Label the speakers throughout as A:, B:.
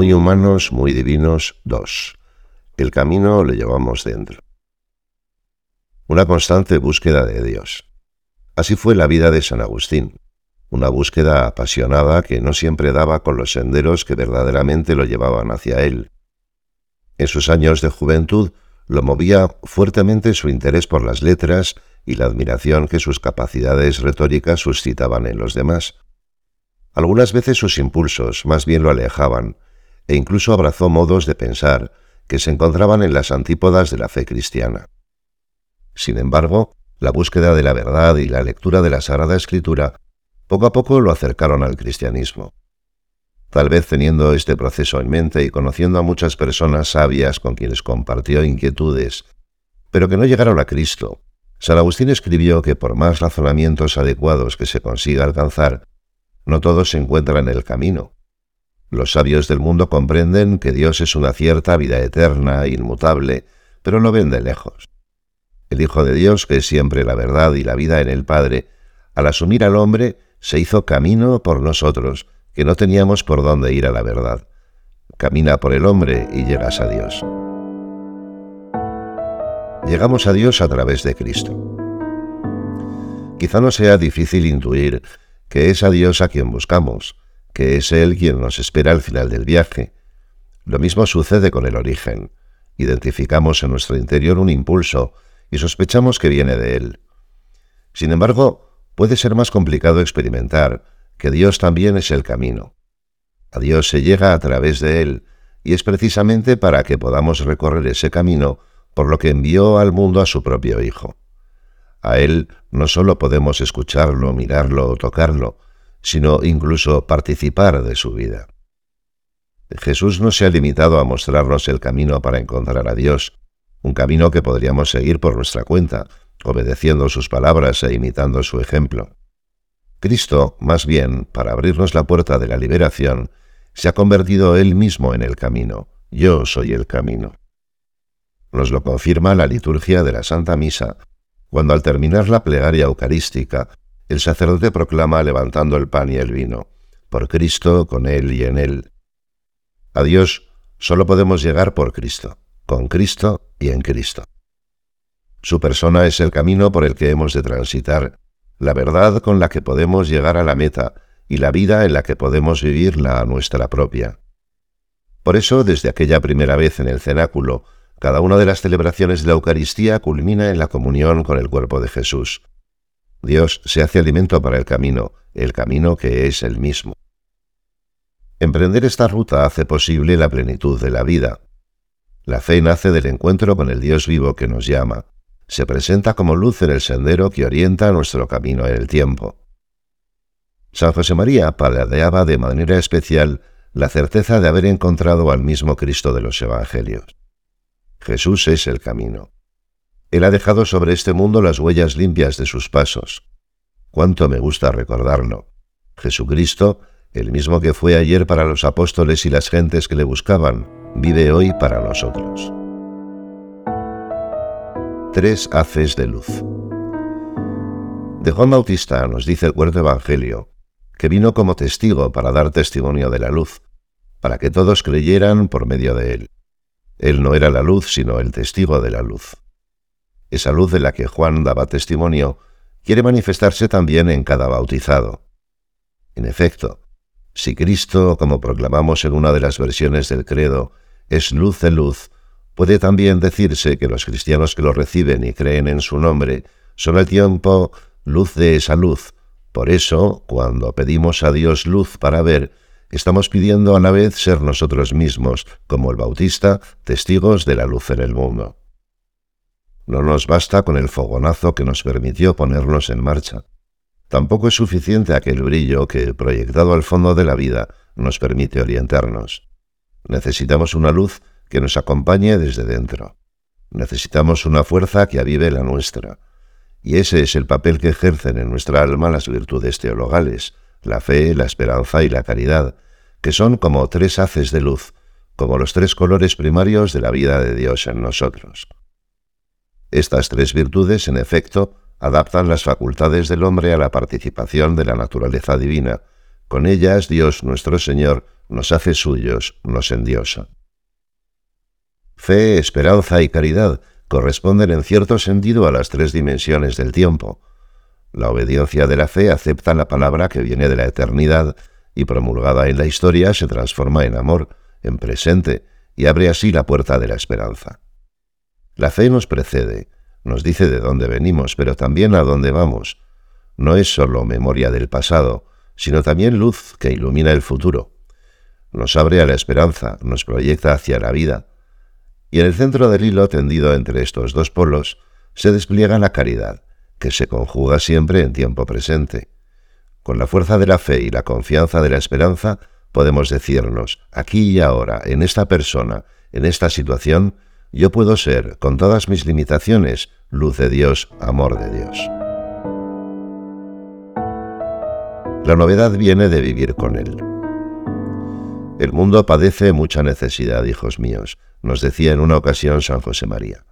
A: Muy humanos, muy divinos, 2. El camino le llevamos dentro. Una constante búsqueda de Dios. Así fue la vida de San Agustín, una búsqueda apasionada que no siempre daba con los senderos que verdaderamente lo llevaban hacia él. En sus años de juventud lo movía fuertemente su interés por las letras y la admiración que sus capacidades retóricas suscitaban en los demás. Algunas veces sus impulsos más bien lo alejaban, e incluso abrazó modos de pensar que se encontraban en las antípodas de la fe cristiana. Sin embargo, la búsqueda de la verdad y la lectura de la Sagrada Escritura poco a poco lo acercaron al cristianismo. Tal vez teniendo este proceso en mente y conociendo a muchas personas sabias con quienes compartió inquietudes, pero que no llegaron a Cristo, San Agustín escribió que por más razonamientos adecuados que se consiga alcanzar, no todos se encuentran en el camino. Los sabios del mundo comprenden que Dios es una cierta vida eterna, inmutable, pero no ven de lejos. El Hijo de Dios, que es siempre la verdad y la vida en el Padre, al asumir al hombre, se hizo camino por nosotros, que no teníamos por dónde ir a la verdad. Camina por el hombre y llegas a Dios. Llegamos a Dios a través de Cristo. Quizá no sea difícil intuir que es a Dios a quien buscamos, que es Él quien nos espera al final del viaje. Lo mismo sucede con el origen. Identificamos en nuestro interior un impulso y sospechamos que viene de Él. Sin embargo, puede ser más complicado experimentar que Dios también es el camino. A Dios se llega a través de Él, y es precisamente para que podamos recorrer ese camino por lo que envió al mundo a su propio Hijo. A Él no solo podemos escucharlo, mirarlo o tocarlo, sino incluso participar de su vida. Jesús no se ha limitado a mostrarnos el camino para encontrar a Dios, un camino que podríamos seguir por nuestra cuenta, obedeciendo sus palabras e imitando su ejemplo. Cristo, más bien, para abrirnos la puerta de la liberación, se ha convertido Él mismo en el camino. Yo soy el camino. Nos lo confirma la liturgia de la Santa Misa, cuando al terminar la plegaria eucarística, el sacerdote proclama levantando el pan y el vino, por Cristo, con Él y en Él. A Dios solo podemos llegar por Cristo, con Cristo y en Cristo. Su persona es el camino por el que hemos de transitar, la verdad con la que podemos llegar a la meta y la vida en la que podemos vivirla a nuestra propia. Por eso, desde aquella primera vez en el cenáculo, cada una de las celebraciones de la Eucaristía culmina en la comunión con el cuerpo de Jesús. Dios se hace alimento para el camino, el camino que es el mismo. Emprender esta ruta hace posible la plenitud de la vida. La fe nace del encuentro con el Dios vivo que nos llama. Se presenta como luz en el sendero que orienta nuestro camino en el tiempo. San José María paladeaba de manera especial la certeza de haber encontrado al mismo Cristo de los Evangelios. Jesús es el camino. Él ha dejado sobre este mundo las huellas limpias de sus pasos. Cuánto me gusta recordarlo. Jesucristo, el mismo que fue ayer para los apóstoles y las gentes que le buscaban, vive hoy para nosotros. Tres haces de luz. De Juan Bautista nos dice el cuarto Evangelio, que vino como testigo para dar testimonio de la luz, para que todos creyeran por medio de él. Él no era la luz, sino el testigo de la luz. Esa luz de la que Juan daba testimonio quiere manifestarse también en cada bautizado. En efecto, si Cristo, como proclamamos en una de las versiones del credo, es luz de luz, puede también decirse que los cristianos que lo reciben y creen en su nombre son al tiempo luz de esa luz. Por eso, cuando pedimos a Dios luz para ver, estamos pidiendo a la vez ser nosotros mismos, como el Bautista, testigos de la luz en el mundo. No nos basta con el fogonazo que nos permitió ponernos en marcha. Tampoco es suficiente aquel brillo que, proyectado al fondo de la vida, nos permite orientarnos. Necesitamos una luz que nos acompañe desde dentro. Necesitamos una fuerza que avive la nuestra. Y ese es el papel que ejercen en nuestra alma las virtudes teologales, la fe, la esperanza y la caridad, que son como tres haces de luz, como los tres colores primarios de la vida de Dios en nosotros. Estas tres virtudes, en efecto, adaptan las facultades del hombre a la participación de la naturaleza divina. Con ellas Dios nuestro Señor nos hace suyos, nos endiosa. Fe, esperanza y caridad corresponden en cierto sentido a las tres dimensiones del tiempo. La obediencia de la fe acepta la palabra que viene de la eternidad y promulgada en la historia se transforma en amor, en presente, y abre así la puerta de la esperanza. La fe nos precede, nos dice de dónde venimos, pero también a dónde vamos. No es sólo memoria del pasado, sino también luz que ilumina el futuro. Nos abre a la esperanza, nos proyecta hacia la vida. Y en el centro del hilo tendido entre estos dos polos se despliega la caridad, que se conjuga siempre en tiempo presente. Con la fuerza de la fe y la confianza de la esperanza, podemos decirnos, aquí y ahora, en esta persona, en esta situación, yo puedo ser, con todas mis limitaciones, luz de Dios, amor de Dios. La novedad viene de vivir con Él. El mundo padece mucha necesidad, hijos míos, nos decía en una ocasión San José María,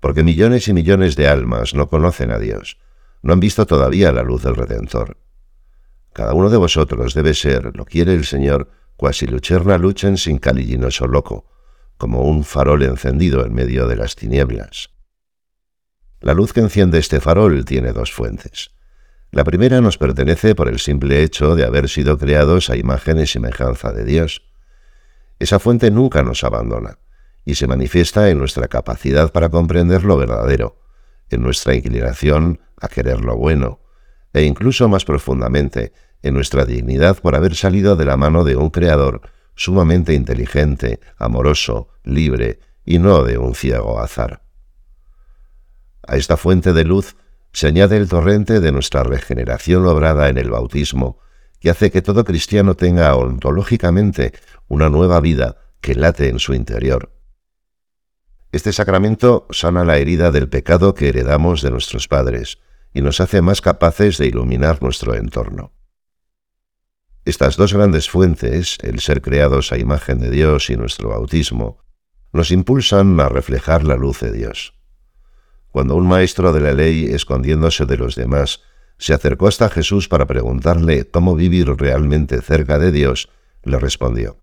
A: porque millones y millones de almas no conocen a Dios, no han visto todavía la luz del Redentor. Cada uno de vosotros debe ser, lo quiere el Señor, cuasi lucherna luchen sin calillinoso loco, como un farol encendido en medio de las tinieblas. La luz que enciende este farol tiene dos fuentes. La primera nos pertenece por el simple hecho de haber sido creados a imagen y semejanza de Dios. Esa fuente nunca nos abandona y se manifiesta en nuestra capacidad para comprender lo verdadero, en nuestra inclinación a querer lo bueno, e incluso más profundamente en nuestra dignidad por haber salido de la mano de un Creador sumamente inteligente, amoroso, libre y no de un ciego azar. A esta fuente de luz se añade el torrente de nuestra regeneración obrada en el bautismo, que hace que todo cristiano tenga ontológicamente una nueva vida que late en su interior. Este sacramento sana la herida del pecado que heredamos de nuestros padres y nos hace más capaces de iluminar nuestro entorno. Estas dos grandes fuentes, el ser creados a imagen de Dios y nuestro bautismo, nos impulsan a reflejar la luz de Dios. Cuando un maestro de la ley, escondiéndose de los demás, se acercó hasta Jesús para preguntarle cómo vivir realmente cerca de Dios, le respondió,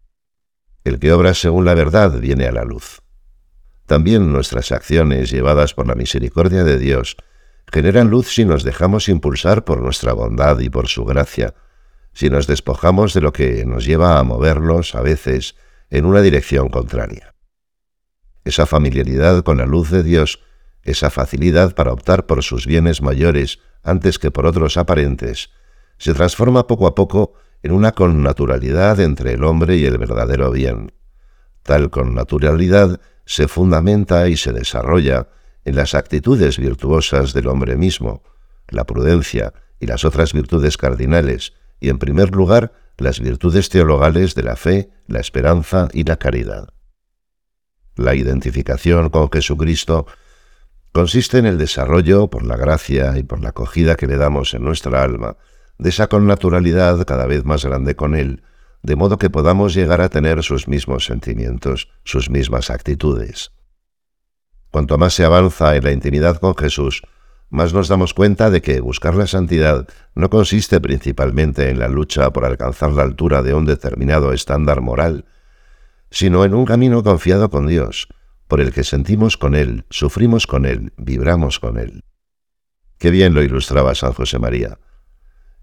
A: El que obra según la verdad viene a la luz. También nuestras acciones, llevadas por la misericordia de Dios, generan luz si nos dejamos impulsar por nuestra bondad y por su gracia, si nos despojamos de lo que nos lleva a movernos, a veces, en una dirección contraria. Esa familiaridad con la luz de Dios esa facilidad para optar por sus bienes mayores antes que por otros aparentes, se transforma poco a poco en una connaturalidad entre el hombre y el verdadero bien. Tal connaturalidad se fundamenta y se desarrolla en las actitudes virtuosas del hombre mismo, la prudencia y las otras virtudes cardinales, y en primer lugar las virtudes teologales de la fe, la esperanza y la caridad. La identificación con Jesucristo consiste en el desarrollo, por la gracia y por la acogida que le damos en nuestra alma, de esa connaturalidad cada vez más grande con Él, de modo que podamos llegar a tener sus mismos sentimientos, sus mismas actitudes. Cuanto más se avanza en la intimidad con Jesús, más nos damos cuenta de que buscar la santidad no consiste principalmente en la lucha por alcanzar la altura de un determinado estándar moral, sino en un camino confiado con Dios, por el que sentimos con Él, sufrimos con Él, vibramos con Él. Qué bien lo ilustraba San José María.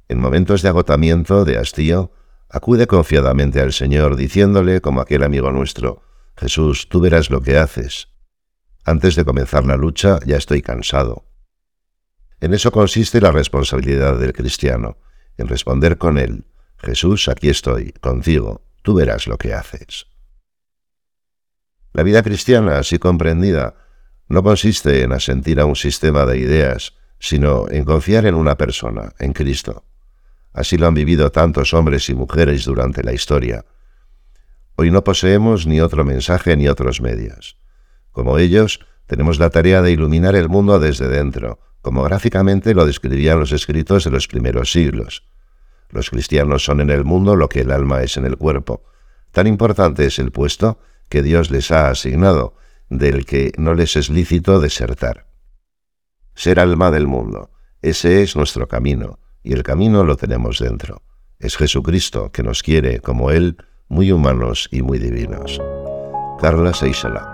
A: En momentos de agotamiento, de hastío, acude confiadamente al Señor, diciéndole, como aquel amigo nuestro, Jesús, tú verás lo que haces. Antes de comenzar la lucha ya estoy cansado. En eso consiste la responsabilidad del cristiano, en responder con Él, Jesús, aquí estoy, contigo, tú verás lo que haces. La vida cristiana, así comprendida, no consiste en asentir a un sistema de ideas, sino en confiar en una persona, en Cristo. Así lo han vivido tantos hombres y mujeres durante la historia. Hoy no poseemos ni otro mensaje ni otros medios. Como ellos, tenemos la tarea de iluminar el mundo desde dentro, como gráficamente lo describían los escritos de los primeros siglos. Los cristianos son en el mundo lo que el alma es en el cuerpo. Tan importante es el puesto que Dios les ha asignado, del que no les es lícito desertar. Ser alma del mundo, ese es nuestro camino, y el camino lo tenemos dentro. Es Jesucristo que nos quiere como Él, muy humanos y muy divinos. Carla Seixela.